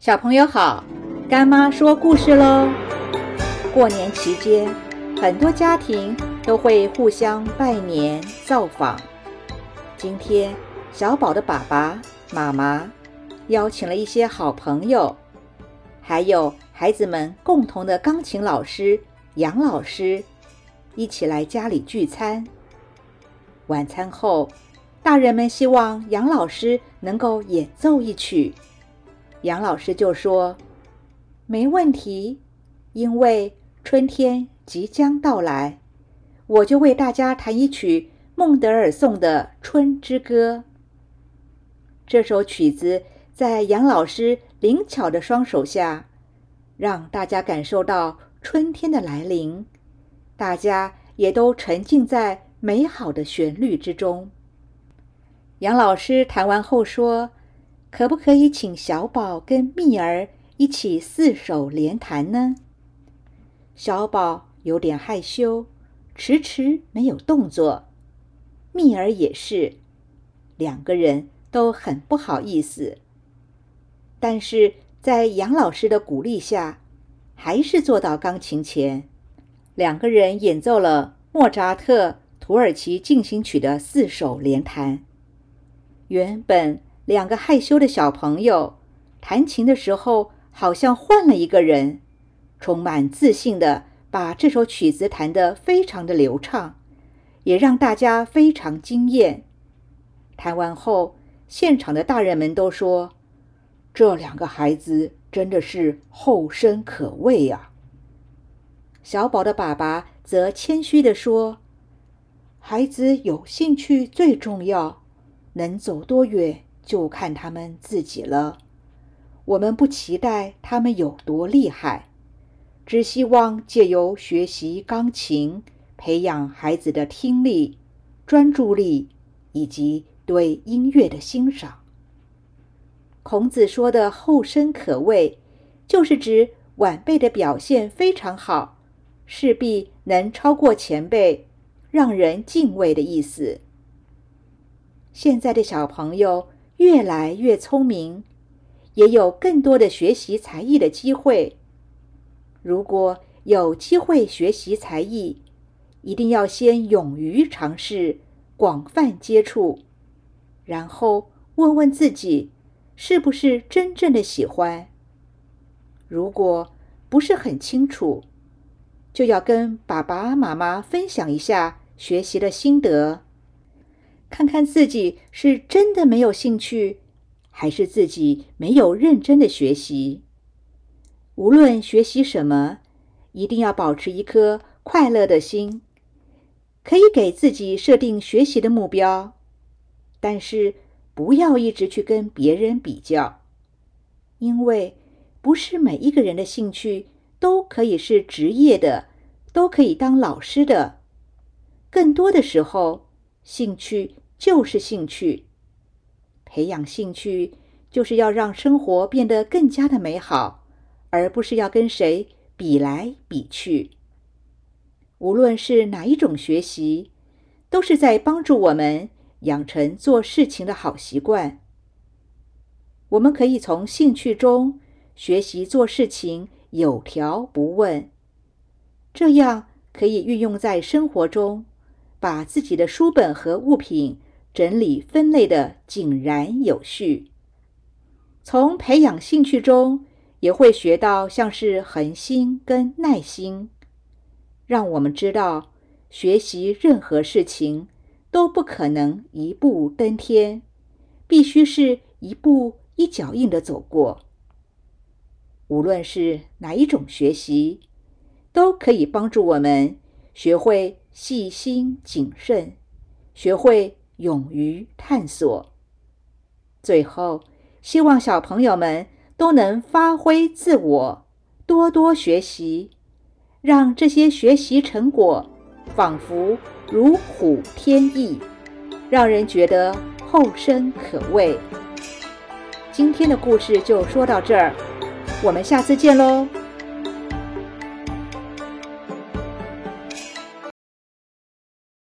小朋友好，干妈说故事喽。过年期间，很多家庭都会互相拜年造访。今天，小宝的爸爸妈妈邀请了一些好朋友，还有孩子们共同的钢琴老师杨老师，一起来家里聚餐。晚餐后，大人们希望杨老师能够演奏一曲。杨老师就说：“没问题，因为春天即将到来，我就为大家弹一曲孟德尔颂的《春之歌》。这首曲子在杨老师灵巧的双手下，让大家感受到春天的来临，大家也都沉浸在美好的旋律之中。”杨老师弹完后说。可不可以请小宝跟蜜儿一起四手联弹呢？小宝有点害羞，迟迟没有动作。蜜儿也是，两个人都很不好意思。但是在杨老师的鼓励下，还是坐到钢琴前，两个人演奏了莫扎特《土耳其进行曲》的四手联弹。原本。两个害羞的小朋友弹琴的时候，好像换了一个人，充满自信的把这首曲子弹得非常的流畅，也让大家非常惊艳。弹完后，现场的大人们都说：“这两个孩子真的是后生可畏呀。”小宝的爸爸则谦虚地说：“孩子有兴趣最重要，能走多远。”就看他们自己了。我们不期待他们有多厉害，只希望借由学习钢琴，培养孩子的听力、专注力以及对音乐的欣赏。孔子说的“后生可畏”，就是指晚辈的表现非常好，势必能超过前辈，让人敬畏的意思。现在的小朋友。越来越聪明，也有更多的学习才艺的机会。如果有机会学习才艺，一定要先勇于尝试，广泛接触，然后问问自己是不是真正的喜欢。如果不是很清楚，就要跟爸爸妈妈分享一下学习的心得。看看自己是真的没有兴趣，还是自己没有认真的学习。无论学习什么，一定要保持一颗快乐的心。可以给自己设定学习的目标，但是不要一直去跟别人比较，因为不是每一个人的兴趣都可以是职业的，都可以当老师的。更多的时候，兴趣。就是兴趣，培养兴趣就是要让生活变得更加的美好，而不是要跟谁比来比去。无论是哪一种学习，都是在帮助我们养成做事情的好习惯。我们可以从兴趣中学习做事情有条不紊，这样可以运用在生活中，把自己的书本和物品。整理分类的井然有序，从培养兴趣中也会学到像是恒心跟耐心，让我们知道学习任何事情都不可能一步登天，必须是一步一脚印的走过。无论是哪一种学习，都可以帮助我们学会细心谨慎，学会。勇于探索。最后，希望小朋友们都能发挥自我，多多学习，让这些学习成果仿佛如虎添翼，让人觉得后生可畏。今天的故事就说到这儿，我们下次见喽。